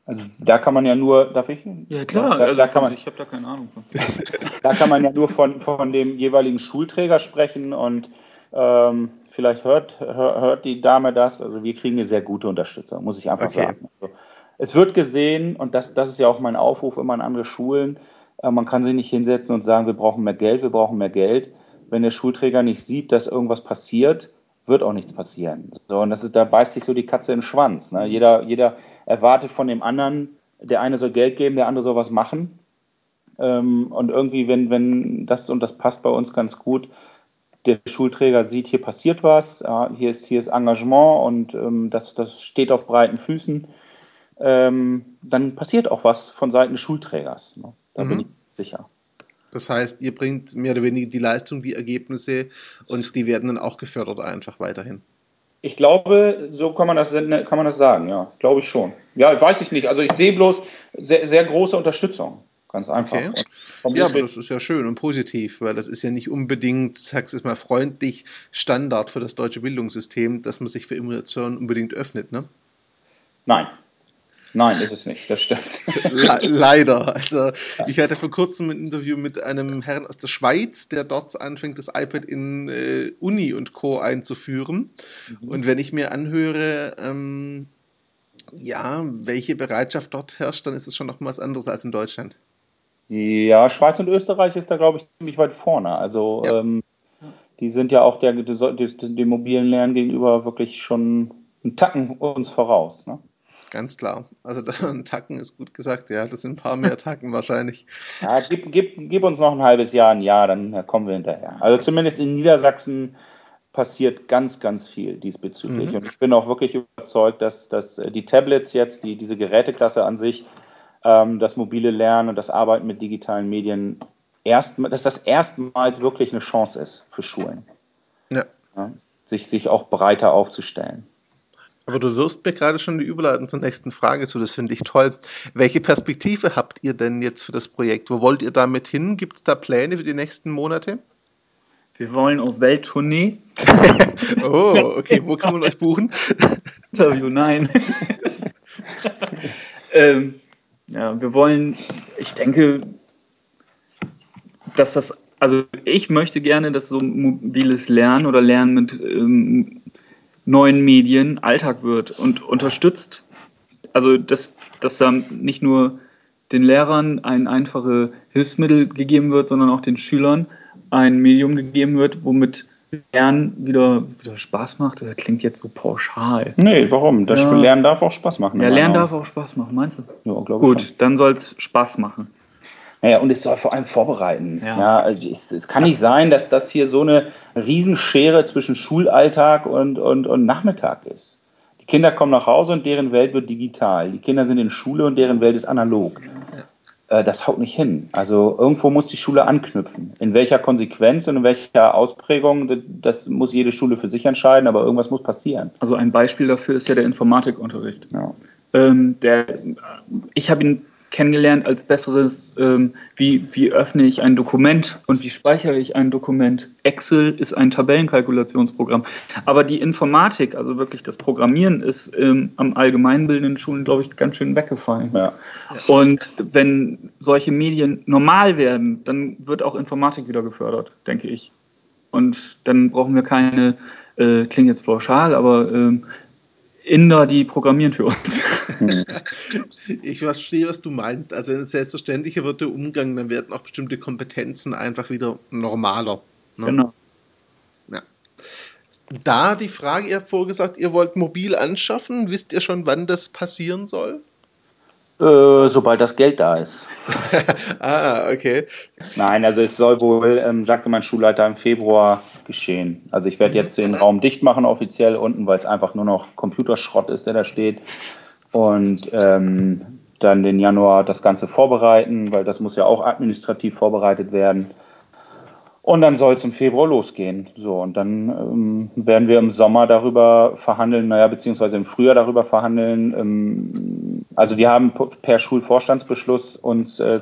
Also da kann man ja nur, darf ich? Ja klar, da, also da kann man, ich habe da keine Ahnung von. <laughs> da kann man ja nur von, von dem jeweiligen Schulträger sprechen und ähm, vielleicht hört, hör, hört die Dame das. Also wir kriegen eine sehr gute Unterstützung, muss ich einfach okay. sagen. Also, es wird gesehen, und das, das ist ja auch mein Aufruf immer an andere Schulen, äh, man kann sich nicht hinsetzen und sagen, wir brauchen mehr Geld, wir brauchen mehr Geld. Wenn der Schulträger nicht sieht, dass irgendwas passiert, wird auch nichts passieren. So, und das ist, da beißt sich so die Katze in den Schwanz. Ne? Jeder, jeder erwartet von dem anderen, der eine soll Geld geben, der andere soll was machen. Ähm, und irgendwie, wenn, wenn das und das passt bei uns ganz gut, der Schulträger sieht, hier passiert was, ja, hier, ist, hier ist Engagement und ähm, das, das steht auf breiten Füßen, ähm, dann passiert auch was von Seiten des Schulträgers. Ne? Da mhm. bin ich sicher. Das heißt, ihr bringt mehr oder weniger die Leistung, die Ergebnisse und die werden dann auch gefördert einfach weiterhin. Ich glaube, so kann man das, kann man das sagen, ja. Glaube ich schon. Ja, weiß ich nicht. Also ich sehe bloß sehr, sehr große Unterstützung. Ganz einfach. Okay. Ja, aber das ist ja schön und positiv, weil das ist ja nicht unbedingt, sag's es mal freundlich, Standard für das deutsche Bildungssystem, dass man sich für Innovation unbedingt öffnet, ne? Nein. Nein, ist es nicht, das stimmt. Le leider. Also ich hatte vor kurzem ein Interview mit einem Herrn aus der Schweiz, der dort anfängt, das iPad in äh, Uni und Co. einzuführen. Mhm. Und wenn ich mir anhöre, ähm, ja, welche Bereitschaft dort herrscht, dann ist es schon noch mal was anderes als in Deutschland. Ja, Schweiz und Österreich ist da, glaube ich, ziemlich weit vorne. Also ja. ähm, die sind ja auch der, dem mobilen Lernen gegenüber wirklich schon einen Tacken uns voraus. Ne? Ganz klar. Also <laughs> ein Tacken ist gut gesagt, ja. Das sind ein paar mehr <laughs> Tacken wahrscheinlich. Ja, gib, gib, gib uns noch ein halbes Jahr, ein Jahr, dann kommen wir hinterher. Also zumindest in Niedersachsen passiert ganz, ganz viel diesbezüglich. Mhm. Und ich bin auch wirklich überzeugt, dass, dass die Tablets jetzt, die, diese Geräteklasse an sich, ähm, das mobile Lernen und das Arbeiten mit digitalen Medien, erst, dass das erstmals wirklich eine Chance ist für Schulen. Ja. ja sich, sich auch breiter aufzustellen. Aber du wirst mir gerade schon die Überleitung zur nächsten Frage so, das finde ich toll. Welche Perspektive habt ihr denn jetzt für das Projekt? Wo wollt ihr damit hin? Gibt es da Pläne für die nächsten Monate? Wir wollen auf Welttournee. <laughs> oh, okay, wo kann man euch buchen? <laughs> Interview, nein. <laughs> ähm, ja, wir wollen, ich denke, dass das, also ich möchte gerne, dass so mobiles Lernen oder Lernen mit ähm, neuen Medien Alltag wird und unterstützt. Also, dass, dass da nicht nur den Lehrern ein einfaches Hilfsmittel gegeben wird, sondern auch den Schülern ein Medium gegeben wird, womit Lernen wieder, wieder Spaß macht. Das klingt jetzt so pauschal. Nee, warum? Das ja. Lernen darf auch Spaß machen. Ja, Lernen darf auch Spaß machen, meinst du? Ja, glaube Gut, schon. dann soll es Spaß machen. Naja, und es soll vor allem vorbereiten. Ja. ja also es, es, kann nicht sein, dass das hier so eine Riesenschere zwischen Schulalltag und, und, und Nachmittag ist. Die Kinder kommen nach Hause und deren Welt wird digital. Die Kinder sind in Schule und deren Welt ist analog. Ja. Äh, das haut nicht hin. Also irgendwo muss die Schule anknüpfen. In welcher Konsequenz und in welcher Ausprägung, das muss jede Schule für sich entscheiden, aber irgendwas muss passieren. Also ein Beispiel dafür ist ja der Informatikunterricht. Ja. Ähm, der, ich habe ihn kennengelernt als besseres, ähm, wie, wie öffne ich ein Dokument und wie speichere ich ein Dokument. Excel ist ein Tabellenkalkulationsprogramm. Aber die Informatik, also wirklich das Programmieren, ist ähm, am allgemeinbildenden Schulen, glaube ich, ganz schön weggefallen. Ja. Und wenn solche Medien normal werden, dann wird auch Informatik wieder gefördert, denke ich. Und dann brauchen wir keine, äh, klingt jetzt pauschal, aber ähm, Inder, die programmieren für uns. <laughs> ich verstehe, was du meinst. Also wenn es selbstverständlicher wird der Umgang, dann werden auch bestimmte Kompetenzen einfach wieder normaler. Ne? Genau. Ja. Da die Frage, ihr habt vorgesagt, ihr wollt mobil anschaffen. Wisst ihr schon, wann das passieren soll? Äh, sobald das Geld da ist. <laughs> ah, okay. Nein, also es soll wohl, ähm, sagte mein Schulleiter, im Februar geschehen. Also ich werde mhm. jetzt den Raum dicht machen offiziell unten, weil es einfach nur noch Computerschrott ist, der da steht. Und ähm, dann den Januar das Ganze vorbereiten, weil das muss ja auch administrativ vorbereitet werden. Und dann soll es im Februar losgehen. So, und dann ähm, werden wir im Sommer darüber verhandeln, naja, beziehungsweise im Frühjahr darüber verhandeln. Ähm, also wir haben per Schulvorstandsbeschluss uns äh,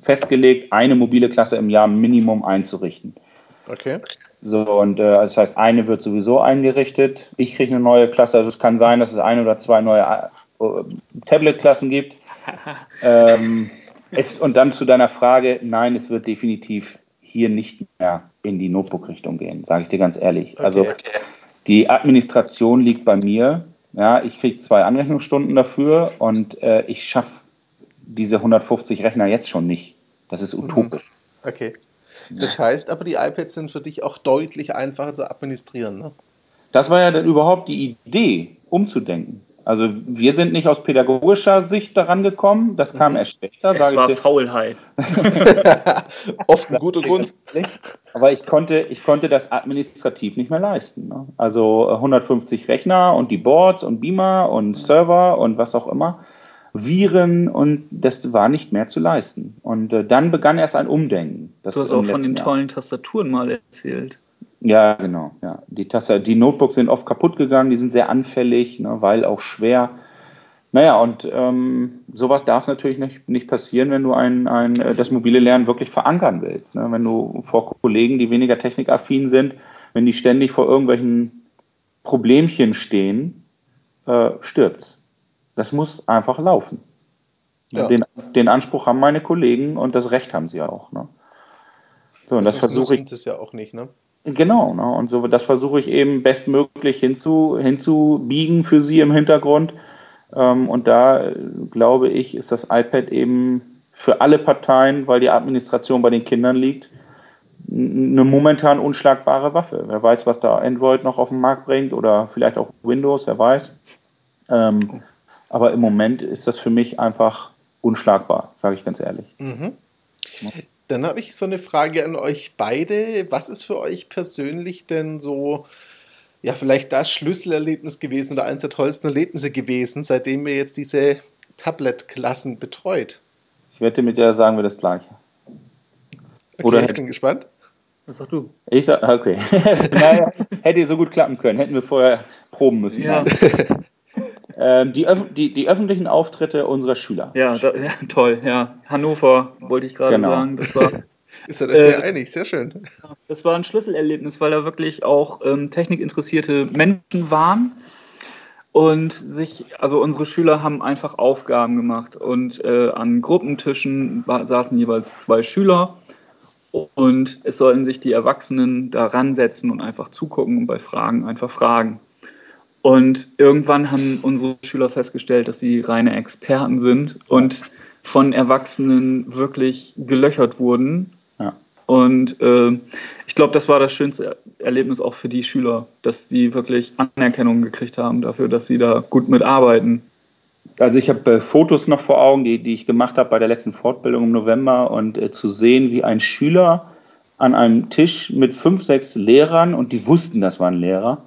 festgelegt, eine mobile Klasse im Jahr Minimum einzurichten. Okay. So, und äh, das heißt, eine wird sowieso eingerichtet. Ich kriege eine neue Klasse. Also es kann sein, dass es ein oder zwei neue äh, Tablet-Klassen gibt. <laughs> ähm, es, und dann zu deiner Frage, nein, es wird definitiv hier nicht mehr in die Notebook-Richtung gehen, sage ich dir ganz ehrlich. Okay, also okay. die Administration liegt bei mir. Ja, ich kriege zwei Anrechnungsstunden dafür und äh, ich schaffe diese 150 Rechner jetzt schon nicht. Das ist utopisch. Okay. Das heißt aber, die iPads sind für dich auch deutlich einfacher zu administrieren. Ne? Das war ja dann überhaupt die Idee, umzudenken. Also wir sind nicht aus pädagogischer Sicht daran gekommen, das kam mhm. erst später. Das war Faulheit. <laughs> Oft ein guter Grund. <laughs> Aber ich konnte, ich konnte das administrativ nicht mehr leisten. Ne? Also 150 Rechner und die Boards und Beamer und Server und was auch immer. Viren und das war nicht mehr zu leisten. Und äh, dann begann erst ein Umdenken. du hast auch von den tollen Tastaturen mal erzählt. Ja, genau. Ja. Die, Tasse, die Notebooks sind oft kaputt gegangen, die sind sehr anfällig, ne, weil auch schwer. Naja, und ähm, sowas darf natürlich nicht, nicht passieren, wenn du ein, ein, äh, das mobile Lernen wirklich verankern willst. Ne? Wenn du vor Kollegen, die weniger technikaffin sind, wenn die ständig vor irgendwelchen Problemchen stehen, äh, stirbt's. Das muss einfach laufen. Ja. Den, den, Anspruch haben meine Kollegen und das Recht haben sie auch. Ne? So, und das, das versuche ich. Das ja auch nicht, ne? Genau, ne? und so das versuche ich eben bestmöglich hinzu, hinzubiegen für sie im Hintergrund. Ähm, und da glaube ich, ist das iPad eben für alle Parteien, weil die Administration bei den Kindern liegt, eine momentan unschlagbare Waffe. Wer weiß, was da Android noch auf den Markt bringt oder vielleicht auch Windows, wer weiß. Ähm, aber im Moment ist das für mich einfach unschlagbar, sage ich ganz ehrlich. Mhm. Dann habe ich so eine Frage an euch beide. Was ist für euch persönlich denn so, ja, vielleicht das Schlüsselerlebnis gewesen oder eines der tollsten Erlebnisse gewesen, seitdem ihr jetzt diese Tablet-Klassen betreut? Ich wette, mit dir sagen wir das Gleiche. Okay, oder ich bin gespannt. Was sagst du? Ich sag, okay. <laughs> naja, hätte so gut klappen können. Hätten wir vorher proben müssen. Ja. Ähm, die, die, die, öffentlichen Auftritte unserer Schüler. Ja, da, ja, toll. Ja, Hannover wollte ich gerade genau. sagen. Das war, <laughs> ist ja das sehr äh, einig, sehr schön. Das war ein Schlüsselerlebnis, weil da wirklich auch ähm, technikinteressierte Menschen waren und sich, also unsere Schüler haben einfach Aufgaben gemacht und äh, an Gruppentischen saßen jeweils zwei Schüler und es sollen sich die Erwachsenen da ransetzen und einfach zugucken und bei Fragen einfach fragen. Und irgendwann haben unsere Schüler festgestellt, dass sie reine Experten sind und von Erwachsenen wirklich gelöchert wurden. Ja. Und äh, ich glaube, das war das schönste Erlebnis auch für die Schüler, dass die wirklich Anerkennung gekriegt haben dafür, dass sie da gut mitarbeiten. Also ich habe äh, Fotos noch vor Augen, die, die ich gemacht habe bei der letzten Fortbildung im November und äh, zu sehen, wie ein Schüler an einem Tisch mit fünf, sechs Lehrern und die wussten, das waren Lehrer.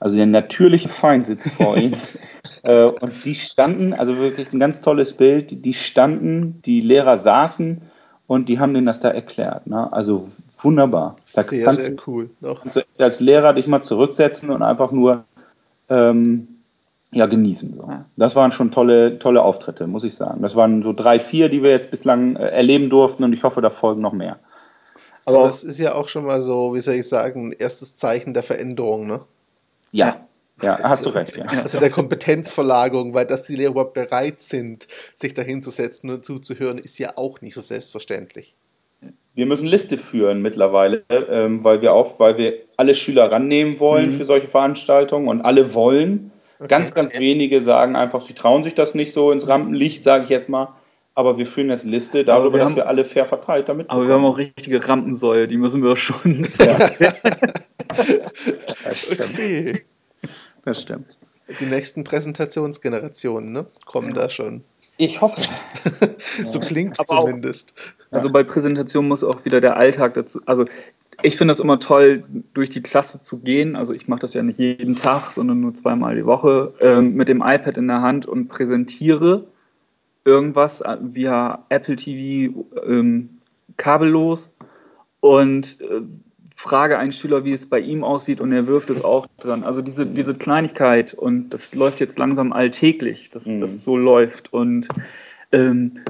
Also der natürliche Feind sitzt vor ihnen. <laughs> äh, und die standen, also wirklich ein ganz tolles Bild, die standen, die Lehrer saßen und die haben denen das da erklärt. Ne? Also wunderbar. Da sehr, sehr cool. Doch. Kannst du als Lehrer dich mal zurücksetzen und einfach nur ähm, ja, genießen. So. Das waren schon tolle, tolle Auftritte, muss ich sagen. Das waren so drei, vier, die wir jetzt bislang äh, erleben durften und ich hoffe, da folgen noch mehr. Aber das ist ja auch schon mal so, wie soll ich sagen, ein erstes Zeichen der Veränderung, ne? Ja, ja, hast du recht. Ja. <laughs> Also der Kompetenzverlagerung, weil dass die Lehrer überhaupt bereit sind, sich dahinzusetzen und zuzuhören, ist ja auch nicht so selbstverständlich. Wir müssen Liste führen mittlerweile, ähm, weil wir auch, weil wir alle Schüler rannehmen wollen mhm. für solche Veranstaltungen und alle wollen. Okay. Ganz, ganz wenige sagen einfach, sie trauen sich das nicht so ins Rampenlicht, sage ich jetzt mal. Aber wir führen jetzt Liste darüber, wir dass haben, wir alle fair verteilt damit. Aber wir haben auch richtige Rampensäule, die müssen wir <laughs> schon. Ja. <laughs> das okay. Das stimmt. Die nächsten Präsentationsgenerationen ne, kommen ja. da schon. Ich hoffe. <laughs> so klingt es zumindest. Auch, also bei Präsentation muss auch wieder der Alltag dazu. Also ich finde es immer toll, durch die Klasse zu gehen. Also ich mache das ja nicht jeden Tag, sondern nur zweimal die Woche ähm, mit dem iPad in der Hand und präsentiere irgendwas äh, via Apple TV ähm, kabellos und äh, frage einen Schüler, wie es bei ihm aussieht und er wirft es auch dran. Also diese, diese Kleinigkeit und das läuft jetzt langsam alltäglich, dass mhm. das so läuft und ähm,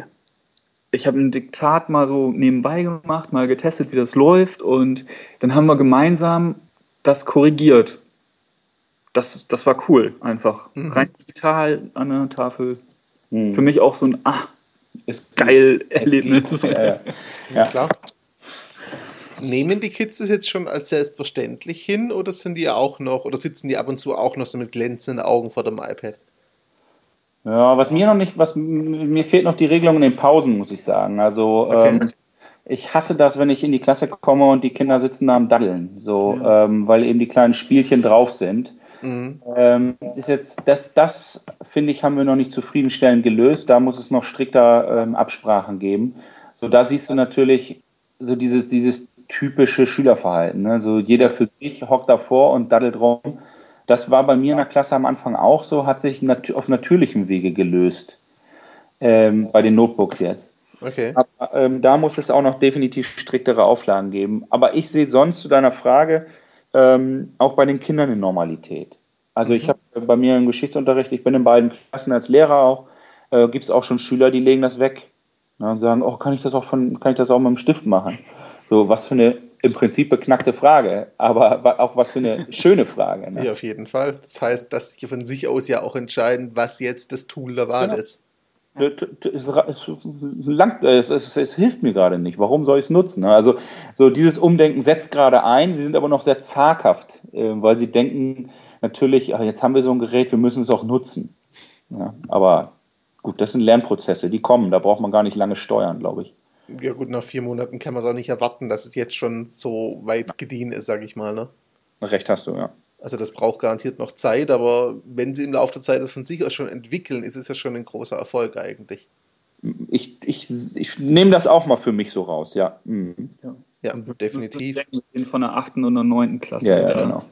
ich habe ein Diktat mal so nebenbei gemacht, mal getestet, wie das läuft und dann haben wir gemeinsam das korrigiert. Das, das war cool, einfach. Mhm. Rein digital an der Tafel. Mhm. Für mich auch so ein, ah, ist geil <laughs> Erlebnis. Ja, ja. ja, klar. Nehmen die Kids das jetzt schon als selbstverständlich hin oder sind die auch noch, oder sitzen die ab und zu auch noch so mit glänzenden Augen vor dem iPad? Ja, was mir noch nicht, was mir fehlt noch die Regelung in den Pausen, muss ich sagen. Also okay. ähm, ich hasse das, wenn ich in die Klasse komme und die Kinder sitzen da am Daddeln, so, ja. ähm, weil eben die kleinen Spielchen drauf sind. Mhm. Ähm, ist jetzt, das, das finde ich, haben wir noch nicht zufriedenstellend gelöst. Da muss es noch strikter ähm, Absprachen geben. So, da siehst du natürlich so dieses, dieses typische Schülerverhalten. Ne? So jeder für sich hockt davor und daddelt rum. Das war bei mir in der Klasse am Anfang auch so, hat sich nat auf natürlichem Wege gelöst. Ähm, bei den Notebooks jetzt. Okay. Aber, ähm, da muss es auch noch definitiv striktere Auflagen geben. Aber ich sehe sonst zu deiner Frage ähm, auch bei den Kindern eine Normalität. Also mhm. ich habe bei mir im Geschichtsunterricht, ich bin in beiden Klassen als Lehrer auch, äh, gibt es auch schon Schüler, die legen das weg ne, und sagen, oh, kann ich das auch von, kann ich das auch mit dem Stift machen? So, was für eine im Prinzip beknackte Frage, aber auch was für eine schöne Frage. Ne? Ja, auf jeden Fall. Das heißt, dass Sie von sich aus ja auch entscheiden, was jetzt das Tool der Wahl genau. ist. Es, es, lang, es, es, hilft mir gerade nicht. Warum soll ich es nutzen? Ne? Also so dieses Umdenken setzt gerade ein. Sie sind aber noch sehr zaghaft, äh, weil sie denken natürlich, ach, jetzt haben wir so ein Gerät, wir müssen es auch nutzen. Ja, aber gut, das sind Lernprozesse, die kommen. Da braucht man gar nicht lange steuern, glaube ich. Ja gut, nach vier Monaten kann man es auch nicht erwarten, dass es jetzt schon so weit gediehen ist, sage ich mal. Ne? Recht hast du, ja. Also das braucht garantiert noch Zeit, aber wenn sie im Laufe der Zeit das von sich aus schon entwickeln, ist es ja schon ein großer Erfolg eigentlich. Ich, ich, ich nehme das auch mal für mich so raus, ja. Mhm. Ja, ja definitiv. Von der 8. und der 9. Klasse. Ja, ja genau.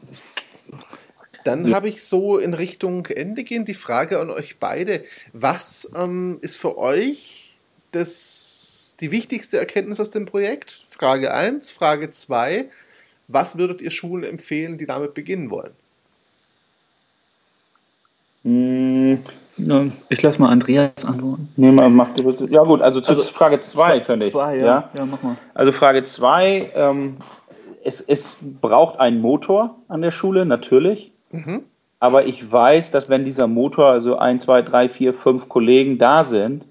Dann ja. habe ich so in Richtung Ende gehen die Frage an euch beide. Was ähm, ist für euch das, die wichtigste Erkenntnis aus dem Projekt? Frage 1. Frage 2. Was würdet ihr Schulen empfehlen, die damit beginnen wollen? Hm, ich lasse mal Andreas antworten. Nee, mach du bitte. Ja gut, also, also Frage 2 könnte ich. Zwei, ja. Ja? ja. mach mal. Also Frage 2, ähm, es, es braucht einen Motor an der Schule, natürlich. Mhm. Aber ich weiß, dass wenn dieser Motor, also ein, zwei, drei, vier, fünf Kollegen da sind,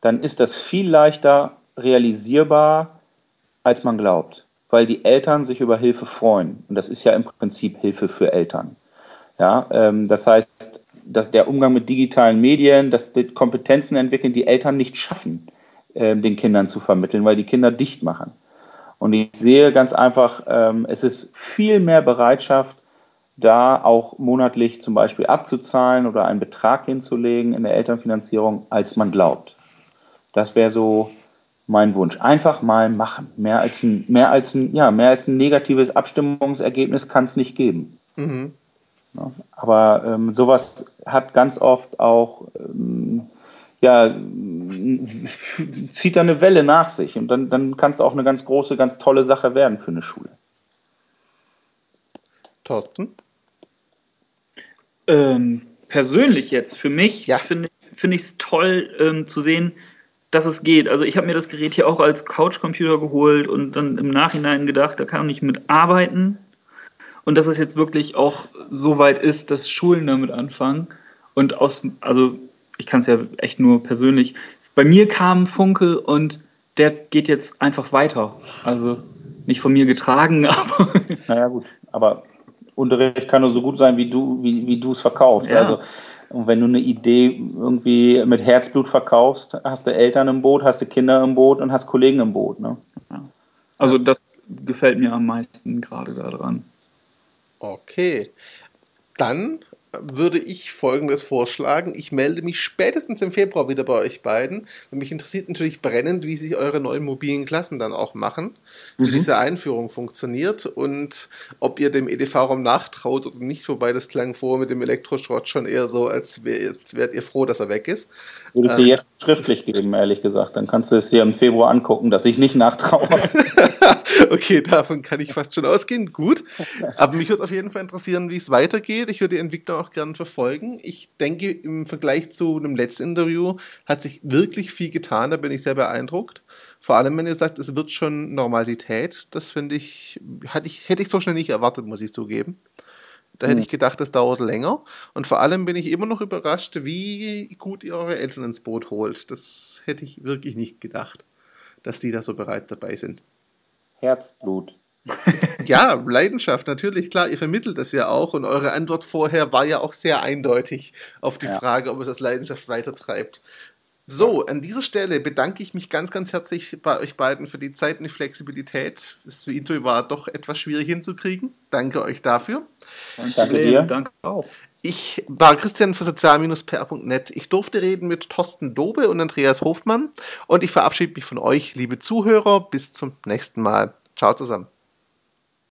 dann ist das viel leichter realisierbar, als man glaubt. Weil die Eltern sich über Hilfe freuen. Und das ist ja im Prinzip Hilfe für Eltern. Ja, ähm, das heißt, dass der Umgang mit digitalen Medien, dass die Kompetenzen entwickeln, die Eltern nicht schaffen, äh, den Kindern zu vermitteln, weil die Kinder dicht machen. Und ich sehe ganz einfach, ähm, es ist viel mehr Bereitschaft, da auch monatlich zum Beispiel abzuzahlen oder einen Betrag hinzulegen in der Elternfinanzierung, als man glaubt. Das wäre so mein Wunsch. Einfach mal machen. Mehr als ein, mehr als ein, ja, mehr als ein negatives Abstimmungsergebnis kann es nicht geben. Mhm. Ja, aber ähm, sowas hat ganz oft auch, ähm, ja, zieht da eine Welle nach sich und dann, dann kann es auch eine ganz große, ganz tolle Sache werden für eine Schule. Thorsten? Ähm, persönlich jetzt, für mich, ja. finde find ich es toll ähm, zu sehen, dass es geht. Also ich habe mir das Gerät hier auch als Couchcomputer geholt und dann im Nachhinein gedacht, da kann ich mit arbeiten. Und dass es jetzt wirklich auch so weit ist, dass Schulen damit anfangen. Und aus, also ich kann es ja echt nur persönlich. Bei mir kam Funke und der geht jetzt einfach weiter. Also nicht von mir getragen, <laughs> aber. Naja, gut. Aber Unterricht kann nur so gut sein, wie du wie, wie es verkaufst. Ja. Also und wenn du eine Idee irgendwie mit Herzblut verkaufst, hast du Eltern im Boot, hast du Kinder im Boot und hast Kollegen im Boot. Ne? Also das gefällt mir am meisten gerade daran. Okay. Dann würde ich Folgendes vorschlagen. Ich melde mich spätestens im Februar wieder bei euch beiden. Und mich interessiert natürlich brennend, wie sich eure neuen mobilen Klassen dann auch machen, wie mhm. diese Einführung funktioniert und ob ihr dem EDV-Raum nachtraut oder nicht, wobei das klang vor mit dem Elektroschrott schon eher so, als wärt ihr froh, dass er weg ist. Würde ich dir ähm, jetzt schriftlich geben, ehrlich gesagt. Dann kannst du es dir im Februar angucken, dass ich nicht nachtraue. <laughs> okay, davon kann ich fast schon ausgehen. Gut. Aber mich würde auf jeden Fall interessieren, wie es weitergeht. Ich würde die Entwicklung auch gerne verfolgen. Ich denke, im Vergleich zu einem letzten Interview hat sich wirklich viel getan. Da bin ich sehr beeindruckt. Vor allem, wenn ihr sagt, es wird schon Normalität. Das finde ich, hätte ich, hätte ich so schnell nicht erwartet, muss ich zugeben. Da hätte hm. ich gedacht, das dauert länger. Und vor allem bin ich immer noch überrascht, wie gut ihr eure Eltern ins Boot holt. Das hätte ich wirklich nicht gedacht, dass die da so bereit dabei sind. Herzblut. Ja, Leidenschaft, natürlich, klar, ihr vermittelt das ja auch und eure Antwort vorher war ja auch sehr eindeutig auf die ja. Frage, ob es das Leidenschaft weitertreibt. So, an dieser Stelle bedanke ich mich ganz, ganz herzlich bei euch beiden für die Zeit und die Flexibilität. Das Intro war doch etwas schwierig hinzukriegen. Danke euch dafür. Danke dir. Danke auch. Ich war Christian für sozial-pr.net. Ich durfte reden mit Thorsten Dobe und Andreas Hofmann und ich verabschiede mich von euch, liebe Zuhörer. Bis zum nächsten Mal. Ciao zusammen.